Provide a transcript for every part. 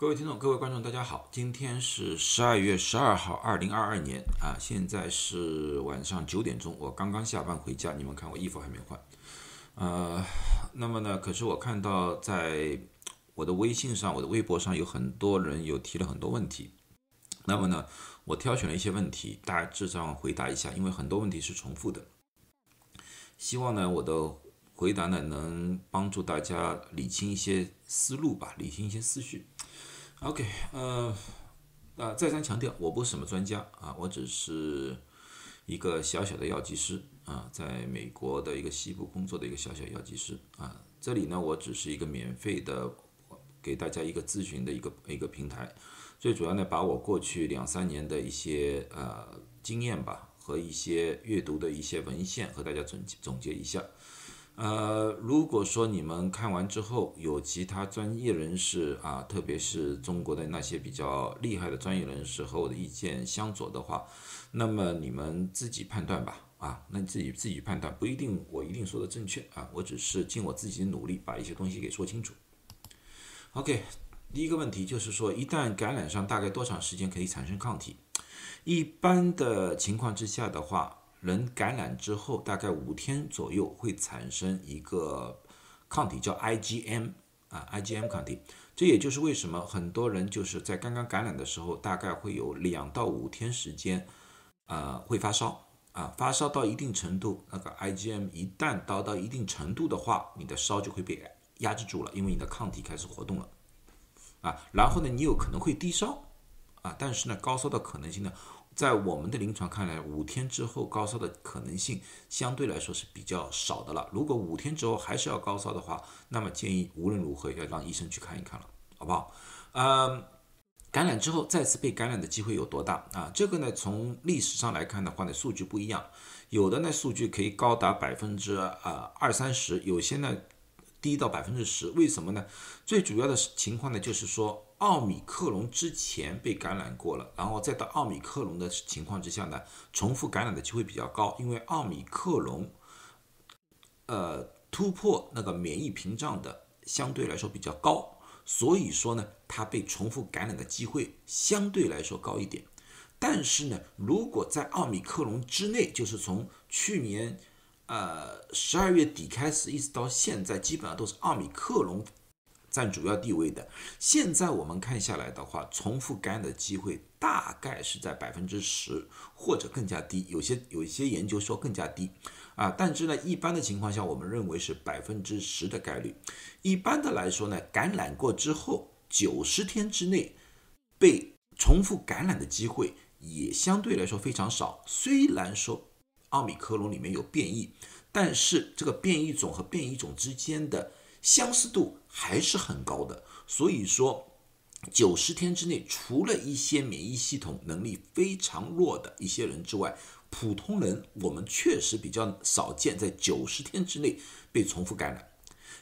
各位听众、各位观众，大家好！今天是十二月十二号，二零二二年啊，现在是晚上九点钟，我刚刚下班回家。你们看，我衣服还没换。呃，那么呢，可是我看到在我的微信上、我的微博上有很多人有提了很多问题。那么呢，我挑选了一些问题，大致上回答一下，因为很多问题是重复的。希望呢，我的回答呢能帮助大家理清一些思路吧，理清一些思绪。OK，呃，啊，再三强调，我不是什么专家啊，我只是一个小小的药剂师啊，在美国的一个西部工作的一个小小药剂师啊。这里呢，我只是一个免费的给大家一个咨询的一个一个平台，最主要呢，把我过去两三年的一些呃经验吧和一些阅读的一些文献和大家总总结一下。呃，如果说你们看完之后有其他专业人士啊，特别是中国的那些比较厉害的专业人士和我的意见相左的话，那么你们自己判断吧。啊，那你自己自己判断，不一定我一定说的正确啊，我只是尽我自己的努力把一些东西给说清楚。OK，第一个问题就是说，一旦感染上，大概多长时间可以产生抗体？一般的情况之下的话。人感染之后，大概五天左右会产生一个抗体，叫 IgM 啊，IgM 抗体。这也就是为什么很多人就是在刚刚感染的时候，大概会有两到五天时间，呃，会发烧啊，发烧到一定程度，那个 IgM 一旦达到一定程度的话，你的烧就会被压制住了，因为你的抗体开始活动了啊。然后呢，你有可能会低烧啊，但是呢，高烧的可能性呢？在我们的临床看来，五天之后高烧的可能性相对来说是比较少的了。如果五天之后还是要高烧的话，那么建议无论如何要让医生去看一看了，好不好？嗯，感染之后再次被感染的机会有多大啊？这个呢，从历史上来看的话呢，数据不一样，有的呢数据可以高达百分之啊二三十，有些呢。低到百分之十，为什么呢？最主要的情况呢，就是说奥米克隆之前被感染过了，然后再到奥米克隆的情况之下呢，重复感染的机会比较高，因为奥米克隆，呃，突破那个免疫屏障的相对来说比较高，所以说呢，它被重复感染的机会相对来说高一点。但是呢，如果在奥米克隆之内，就是从去年。呃，十二月底开始，一直到现在，基本上都是奥米克戎占主要地位的。现在我们看下来的话，重复感染的机会大概是在百分之十或者更加低，有些有一些研究说更加低啊。但是呢，一般的情况下，我们认为是百分之十的概率。一般的来说呢，感染过之后九十天之内被重复感染的机会也相对来说非常少。虽然说。奥米克隆里面有变异，但是这个变异种和变异种之间的相似度还是很高的。所以说，九十天之内，除了一些免疫系统能力非常弱的一些人之外，普通人我们确实比较少见在九十天之内被重复感染。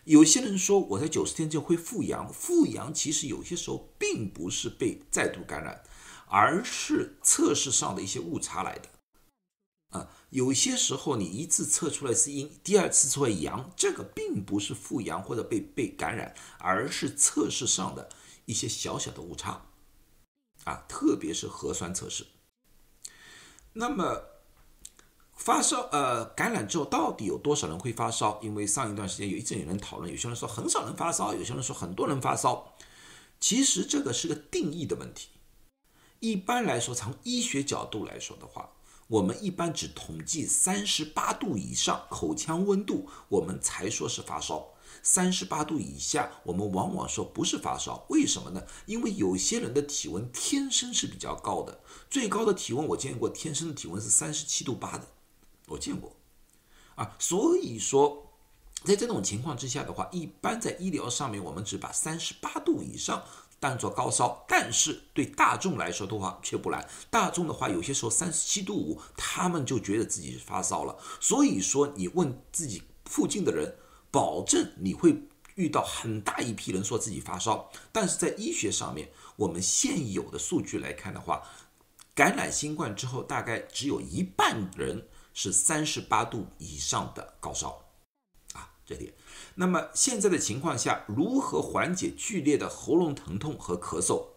有些人说我在九十天就会复阳，复阳其实有些时候并不是被再度感染，而是测试上的一些误差来的。啊，有些时候你一次测出来是阴，第二次出来阳，这个并不是复阳或者被被感染，而是测试上的一些小小的误差，啊，特别是核酸测试。那么发烧，呃，感染之后到底有多少人会发烧？因为上一段时间有一阵有人讨论，有些人说很少人发烧，有些人说很多人发烧。其实这个是个定义的问题。一般来说，从医学角度来说的话。我们一般只统计三十八度以上口腔温度，我们才说是发烧。三十八度以下，我们往往说不是发烧。为什么呢？因为有些人的体温天生是比较高的，最高的体温我见过，天生的体温是三十七度八的，我见过。啊，所以说，在这种情况之下的话，一般在医疗上面，我们只把三十八度以上。当做高烧，但是对大众来说的话却不然。大众的话，有些时候三十七度五，他们就觉得自己是发烧了。所以说，你问自己附近的人，保证你会遇到很大一批人说自己发烧。但是在医学上面，我们现有的数据来看的话，感染新冠之后，大概只有一半人是三十八度以上的高烧。这点。那么现在的情况下，如何缓解剧烈的喉咙疼痛和咳嗽？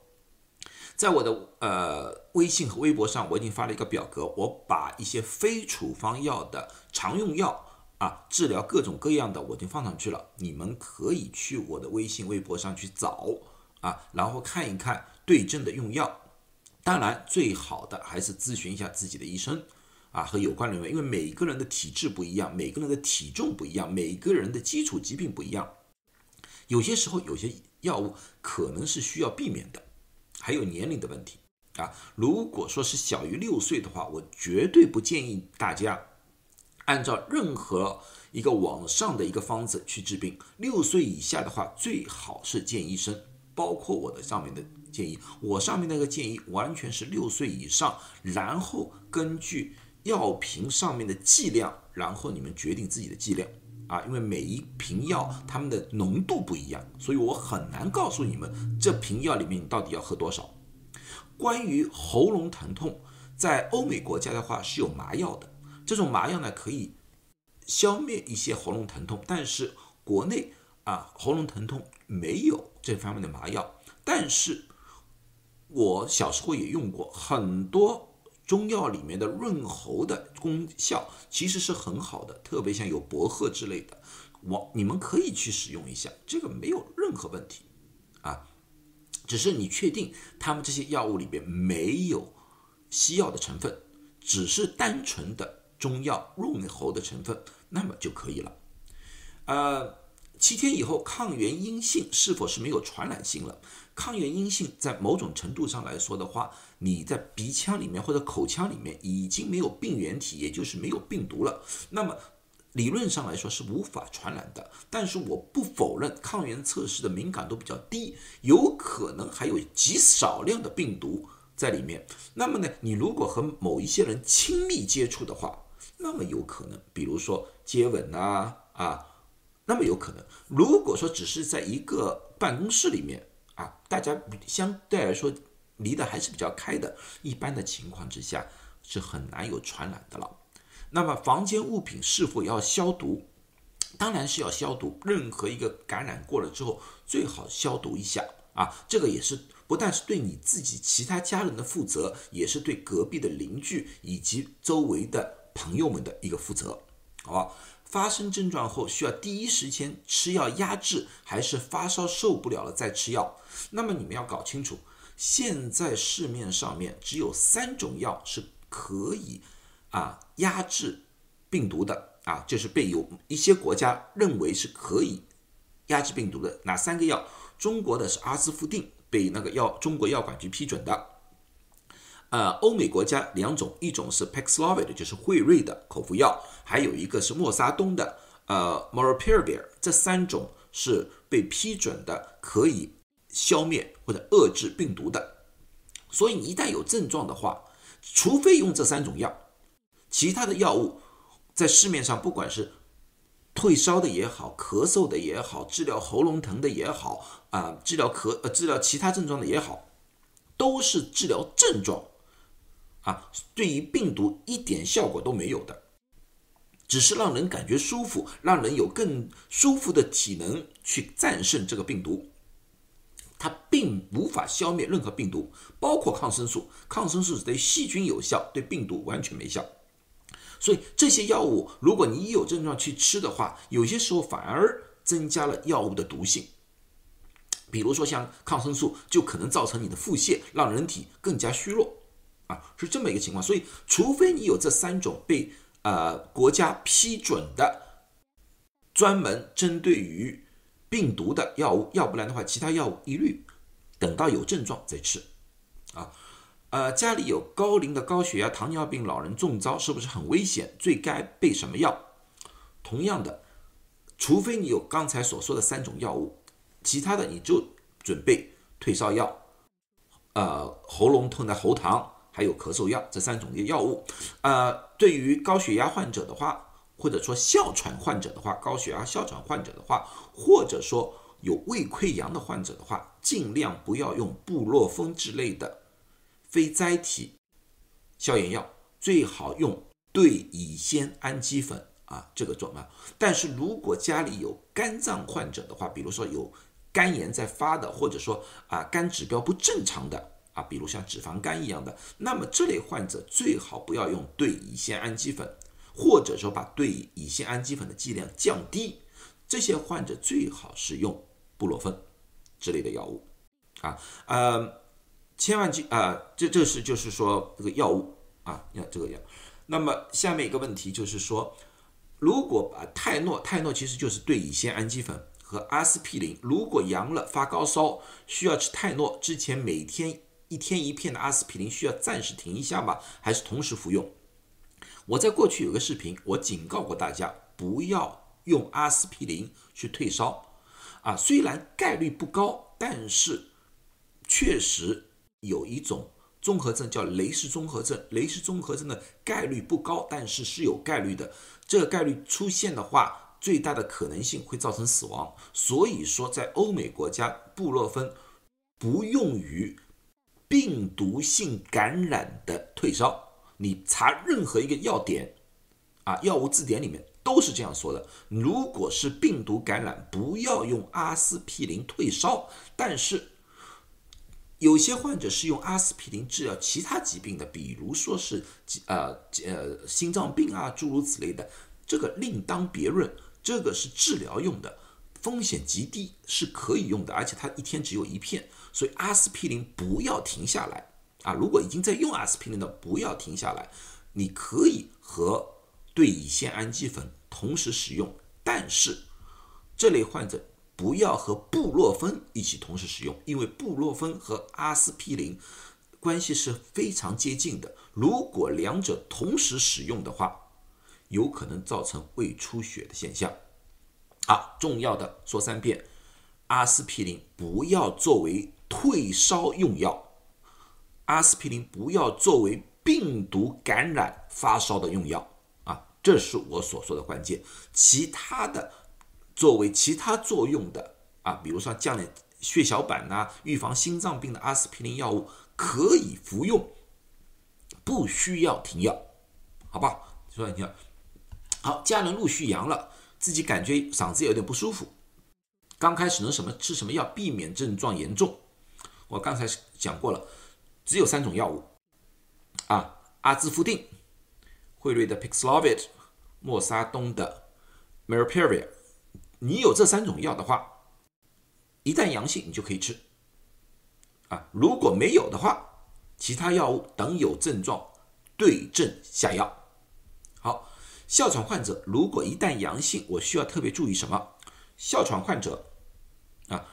在我的呃微信和微博上，我已经发了一个表格，我把一些非处方药的常用药啊，治疗各种各样的，我已经放上去了。你们可以去我的微信、微博上去找啊，然后看一看对症的用药。当然，最好的还是咨询一下自己的医生。啊，和有关人员，因为每个人的体质不一样，每个人的体重不一样，每个人的基础疾病不一样，有些时候有些药物可能是需要避免的，还有年龄的问题啊。如果说是小于六岁的话，我绝对不建议大家按照任何一个网上的一个方子去治病。六岁以下的话，最好是见医生，包括我的上面的建议，我上面那个建议完全是六岁以上，然后根据。药瓶上面的剂量，然后你们决定自己的剂量啊，因为每一瓶药它们的浓度不一样，所以我很难告诉你们这瓶药里面你到底要喝多少。关于喉咙疼痛，在欧美国家的话是有麻药的，这种麻药呢可以消灭一些喉咙疼痛，但是国内啊喉咙疼痛没有这方面的麻药，但是我小时候也用过很多。中药里面的润喉的功效其实是很好的，特别像有薄荷之类的，我你们可以去使用一下，这个没有任何问题啊。只是你确定他们这些药物里边没有西药的成分，只是单纯的中药润喉的成分，那么就可以了。呃，七天以后抗原阴性是否是没有传染性了？抗原阴性在某种程度上来说的话，你在鼻腔里面或者口腔里面已经没有病原体，也就是没有病毒了。那么理论上来说是无法传染的。但是我不否认抗原测试的敏感度比较低，有可能还有极少量的病毒在里面。那么呢，你如果和某一些人亲密接触的话，那么有可能，比如说接吻啊啊，那么有可能。如果说只是在一个办公室里面，啊，大家相对来说离得还是比较开的，一般的情况之下是很难有传染的了。那么房间物品是否要消毒？当然是要消毒。任何一个感染过了之后，最好消毒一下啊。这个也是不但是对你自己、其他家人的负责，也是对隔壁的邻居以及周围的朋友们的一个负责，好吧？发生症状后需要第一时间吃药压制，还是发烧受不了了再吃药？那么你们要搞清楚，现在市面上面只有三种药是可以啊压制病毒的啊，就是被有一些国家认为是可以压制病毒的哪三个药？中国的是阿兹夫定，被那个药中国药管局批准的。呃，欧美国家两种，一种是 Paxlovid，就是辉瑞的口服药，还有一个是默沙东的，呃，Molnupiravir，这三种是被批准的，可以消灭或者遏制病毒的。所以你一旦有症状的话，除非用这三种药，其他的药物在市面上，不管是退烧的也好，咳嗽的也好，治疗喉咙疼的也好，啊，治疗咳呃治疗其他症状的也好，都是治疗症状。啊，对于病毒一点效果都没有的，只是让人感觉舒服，让人有更舒服的体能去战胜这个病毒。它并无法消灭任何病毒，包括抗生素。抗生素对细菌有效，对病毒完全没效。所以这些药物，如果你一有症状去吃的话，有些时候反而增加了药物的毒性。比如说像抗生素，就可能造成你的腹泻，让人体更加虚弱。啊，是这么一个情况，所以除非你有这三种被呃国家批准的专门针对于病毒的药物，要不然的话，其他药物一律等到有症状再吃。啊，呃，家里有高龄的高血压、糖尿病老人中招，是不是很危险？最该备什么药？同样的，除非你有刚才所说的三种药物，其他的你就准备退烧药，呃，喉咙痛的喉糖。还有咳嗽药这三种的药物，呃，对于高血压患者的话，或者说哮喘患者的话，高血压哮喘患者的话，或者说有胃溃疡的患者的话，尽量不要用布洛芬之类的非甾体消炎药，最好用对乙酰氨基酚啊，这个重要。但是如果家里有肝脏患者的话，比如说有肝炎在发的，或者说啊肝指标不正常的啊，比如像脂肪肝一样的，那么这类患者最好不要用对乙酰氨基酚，或者说把对乙酰氨基酚的剂量降低。这些患者最好是用布洛芬之类的药物啊，呃，千万记啊，这这是就是说这个药物啊，要这个药。那么下面一个问题就是说，如果把泰诺，泰诺其实就是对乙酰氨基酚和阿司匹林，如果阳了发高烧需要吃泰诺，之前每天一天一片的阿司匹林需要暂时停一下吗？还是同时服用？我在过去有个视频，我警告过大家不要。用阿司匹林去退烧，啊，虽然概率不高，但是确实有一种综合症叫雷氏综合症。雷氏综合症的概率不高，但是是有概率的。这个概率出现的话，最大的可能性会造成死亡。所以说，在欧美国家，布洛芬不用于病毒性感染的退烧。你查任何一个药典啊，药物字典里面。都是这样说的。如果是病毒感染，不要用阿司匹林退烧。但是有些患者是用阿司匹林治疗其他疾病的，比如说是呃呃心脏病啊，诸如此类的，这个另当别论。这个是治疗用的，风险极低，是可以用的，而且它一天只有一片，所以阿司匹林不要停下来啊！如果已经在用阿司匹林的，不要停下来，你可以和。对乙酰氨基酚同时使用，但是这类患者不要和布洛芬一起同时使用，因为布洛芬和阿司匹林关系是非常接近的。如果两者同时使用的话，有可能造成胃出血的现象。好，重要的说三遍：阿司匹林不要作为退烧用药，阿司匹林不要作为病毒感染发烧的用药啊。这是我所说的关键，其他的作为其他作用的啊，比如说降点血小板呐，预防心脏病的阿司匹林药物可以服用，不需要停药，好吧？说你听，好，家人陆续阳了，自己感觉嗓子有点不舒服，刚开始能什么吃什么药避免症状严重？我刚才讲过了，只有三种药物啊，阿兹夫定。惠瑞的 Paxlovid，默沙东的 m e r i p i v i r 你有这三种药的话，一旦阳性你就可以吃。啊，如果没有的话，其他药物等有症状对症下药。好，哮喘患者如果一旦阳性，我需要特别注意什么？哮喘患者啊，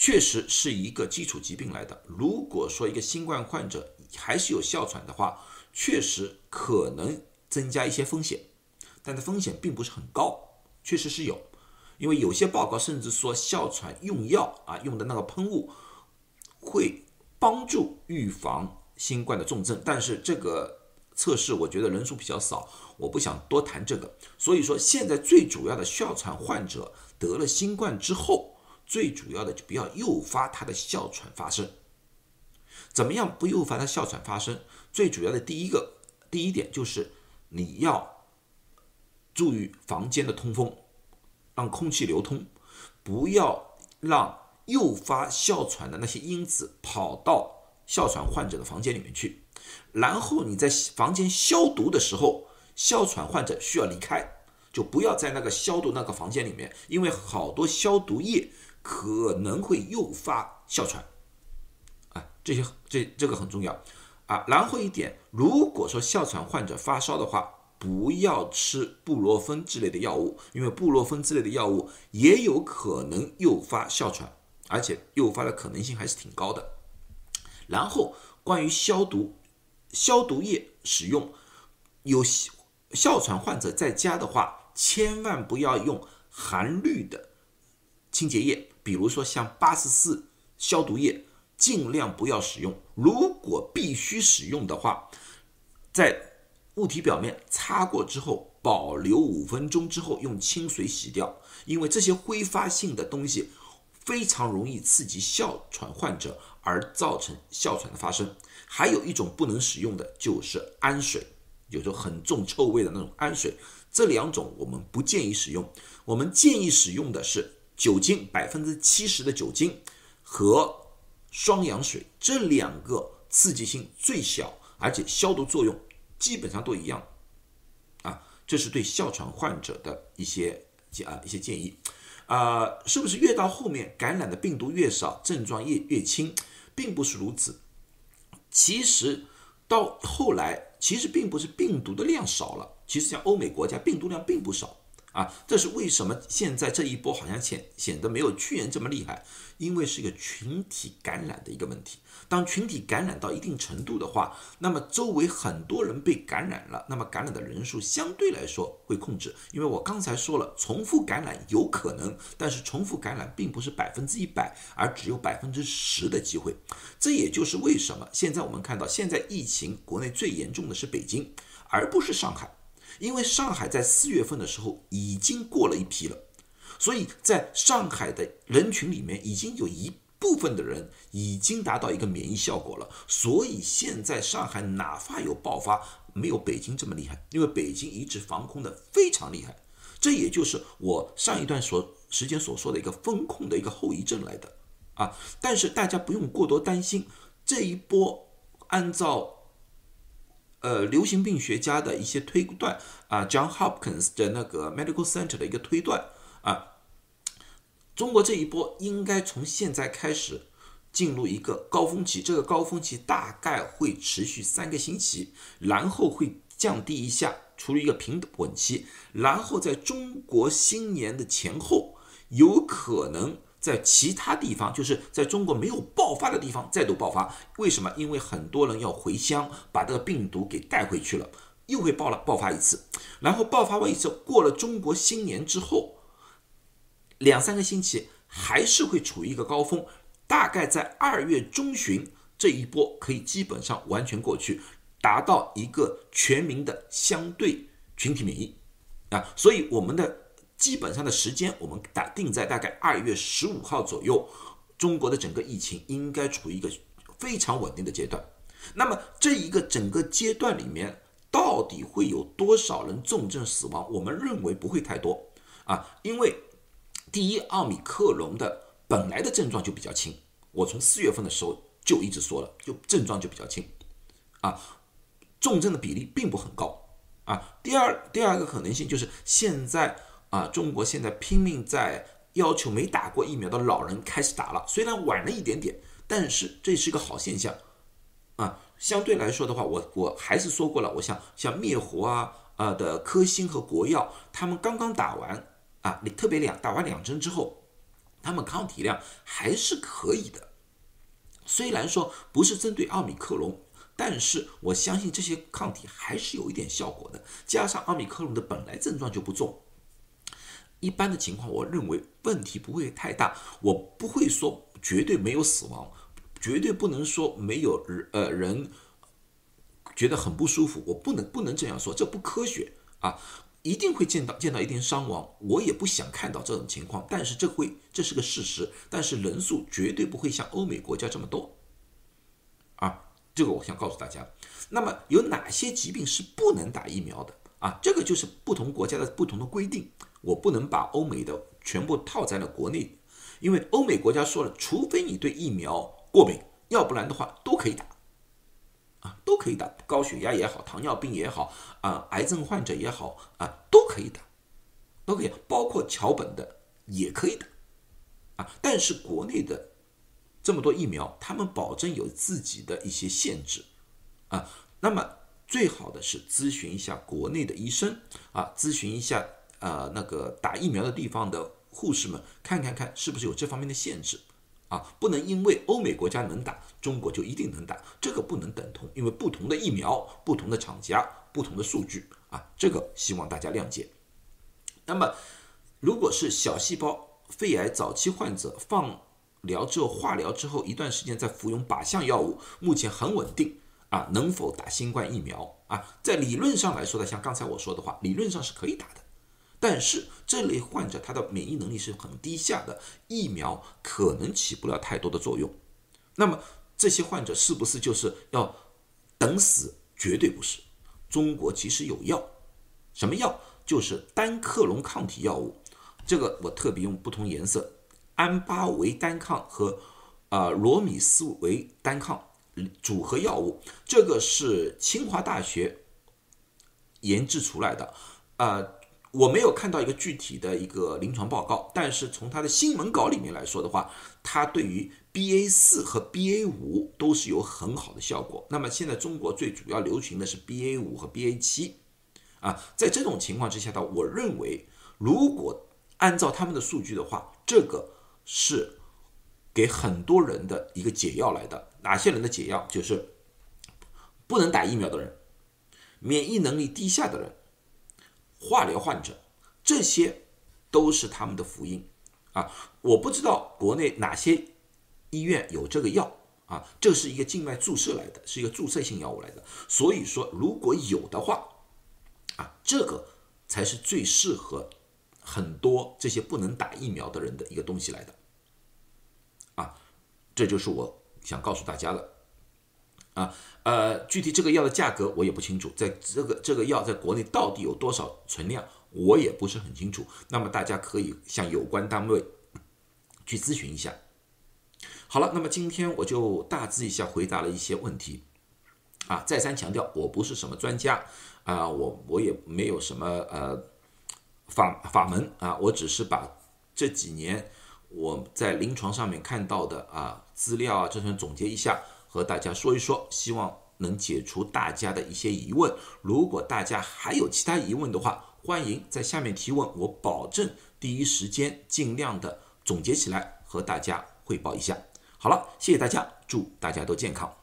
确实是一个基础疾病来的。如果说一个新冠患者还是有哮喘的话，确实可能。增加一些风险，但它风险并不是很高，确实是有，因为有些报告甚至说哮喘用药啊用的那个喷雾会帮助预防新冠的重症，但是这个测试我觉得人数比较少，我不想多谈这个。所以说现在最主要的哮喘患者得了新冠之后，最主要的就不要诱发他的哮喘发生。怎么样不诱发他哮喘发生？最主要的第一个第一点就是。你要注意房间的通风，让空气流通，不要让诱发哮喘的那些因子跑到哮喘患者的房间里面去。然后你在房间消毒的时候，哮喘患者需要离开，就不要在那个消毒那个房间里面，因为好多消毒液可能会诱发哮喘。啊，这些这这个很重要。啊，然后一点，如果说哮喘患者发烧的话，不要吃布洛芬之类的药物，因为布洛芬之类的药物也有可能诱发哮喘，而且诱发的可能性还是挺高的。然后关于消毒，消毒液使用，有哮喘患者在家的话，千万不要用含氯的清洁液，比如说像八十四消毒液。尽量不要使用。如果必须使用的话，在物体表面擦过之后，保留五分钟之后用清水洗掉，因为这些挥发性的东西非常容易刺激哮喘患者，而造成哮喘的发生。还有一种不能使用的就是氨水，有着很重臭味的那种氨水，这两种我们不建议使用，我们建议使用的是酒精百分之七十的酒精和双氧水这两个刺激性最小，而且消毒作用基本上都一样。啊，这是对哮喘患者的一些啊一些建议。啊，是不是越到后面感染的病毒越少，症状越越轻，并不是如此。其实到后来，其实并不是病毒的量少了，其实像欧美国家病毒量并不少。啊，这是为什么现在这一波好像显显得没有去年这么厉害？因为是一个群体感染的一个问题。当群体感染到一定程度的话，那么周围很多人被感染了，那么感染的人数相对来说会控制。因为我刚才说了，重复感染有可能，但是重复感染并不是百分之一百，而只有百分之十的机会。这也就是为什么现在我们看到，现在疫情国内最严重的是北京，而不是上海。因为上海在四月份的时候已经过了一批了，所以在上海的人群里面已经有一部分的人已经达到一个免疫效果了，所以现在上海哪怕有爆发，没有北京这么厉害，因为北京一直防控的非常厉害，这也就是我上一段所时间所说的一个风控的一个后遗症来的啊。但是大家不用过多担心，这一波按照。呃，流行病学家的一些推断啊，John Hopkins 的那个 Medical Center 的一个推断啊，中国这一波应该从现在开始进入一个高峰期，这个高峰期大概会持续三个星期，然后会降低一下，处于一个平稳期，然后在中国新年的前后有可能。在其他地方，就是在中国没有爆发的地方再度爆发，为什么？因为很多人要回乡，把这个病毒给带回去了，又会爆了爆发一次，然后爆发完一次，过了中国新年之后，两三个星期还是会处于一个高峰，大概在二月中旬这一波可以基本上完全过去，达到一个全民的相对群体免疫啊，所以我们的。基本上的时间，我们打定在大概二月十五号左右，中国的整个疫情应该处于一个非常稳定的阶段。那么这一个整个阶段里面，到底会有多少人重症死亡？我们认为不会太多啊，因为第一，奥密克戎的本来的症状就比较轻，我从四月份的时候就一直说了，就症状就比较轻啊，重症的比例并不很高啊。第二，第二个可能性就是现在。啊，中国现在拼命在要求没打过疫苗的老人开始打了，虽然晚了一点点，但是这是一个好现象。啊，相对来说的话，我我还是说过了，我想像灭活啊啊的科兴和国药，他们刚刚打完啊，你特别两打完两针之后，他们抗体量还是可以的。虽然说不是针对奥密克戎，但是我相信这些抗体还是有一点效果的。加上奥密克戎的本来症状就不重。一般的情况，我认为问题不会太大。我不会说绝对没有死亡，绝对不能说没有人呃人觉得很不舒服。我不能不能这样说，这不科学啊！一定会见到见到一定伤亡，我也不想看到这种情况。但是这会这是个事实，但是人数绝对不会像欧美国家这么多啊！这个我想告诉大家。那么有哪些疾病是不能打疫苗的啊？这个就是不同国家的不同的规定。我不能把欧美的全部套在了国内，因为欧美国家说了，除非你对疫苗过敏，要不然的话都可以打，啊，都可以打，高血压也好，糖尿病也好，啊，癌症患者也好，啊，都可以打，都可以，包括桥本的也可以打，啊，但是国内的这么多疫苗，他们保证有自己的一些限制，啊，那么最好的是咨询一下国内的医生，啊，咨询一下。呃，那个打疫苗的地方的护士们，看看看是不是有这方面的限制啊？不能因为欧美国家能打，中国就一定能打，这个不能等同，因为不同的疫苗、不同的厂家、不同的数据啊，这个希望大家谅解。那么，如果是小细胞肺癌早期患者，放疗之后、化疗之后一段时间再服用靶向药物，目前很稳定啊，能否打新冠疫苗啊？在理论上来说的，像刚才我说的话，理论上是可以打的。但是这类患者他的免疫能力是很低下的，疫苗可能起不了太多的作用。那么这些患者是不是就是要等死？绝对不是。中国其实有药，什么药？就是单克隆抗体药物，这个我特别用不同颜色，安巴韦单抗和啊罗米斯韦单抗组合药物，这个是清华大学研制出来的，呃。我没有看到一个具体的一个临床报告，但是从他的新闻稿里面来说的话，它对于 BA 四和 BA 五都是有很好的效果。那么现在中国最主要流行的是 BA 五和 BA 七，啊，在这种情况之下呢，我认为如果按照他们的数据的话，这个是给很多人的一个解药来的。哪些人的解药？就是不能打疫苗的人，免疫能力低下的人。化疗患者，这些都是他们的福音啊！我不知道国内哪些医院有这个药啊，这是一个静脉注射来的，是一个注射性药物来的。所以说，如果有的话啊，这个才是最适合很多这些不能打疫苗的人的一个东西来的啊！这就是我想告诉大家的。啊，呃，具体这个药的价格我也不清楚，在这个这个药在国内到底有多少存量，我也不是很清楚。那么大家可以向有关单位去咨询一下。好了，那么今天我就大致一下回答了一些问题。啊，再三强调，我不是什么专家啊，我我也没有什么呃法法门啊，我只是把这几年我在临床上面看到的啊资料啊，这些总结一下。和大家说一说，希望能解除大家的一些疑问。如果大家还有其他疑问的话，欢迎在下面提问，我保证第一时间尽量的总结起来和大家汇报一下。好了，谢谢大家，祝大家都健康。